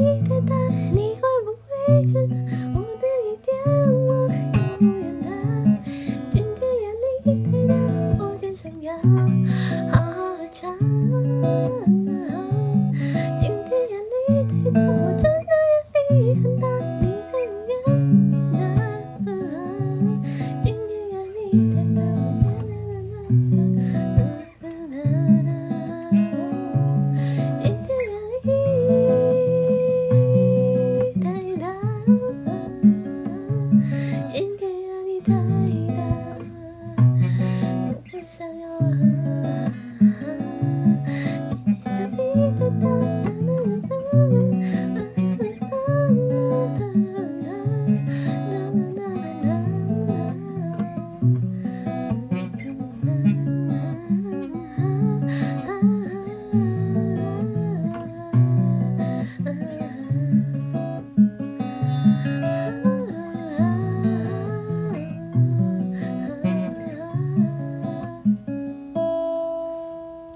你的答，你会不会觉得我的一点，我永远的。今天夜里陪我，就想要好好喝唱。 진계양이 다이다. 불쌍여와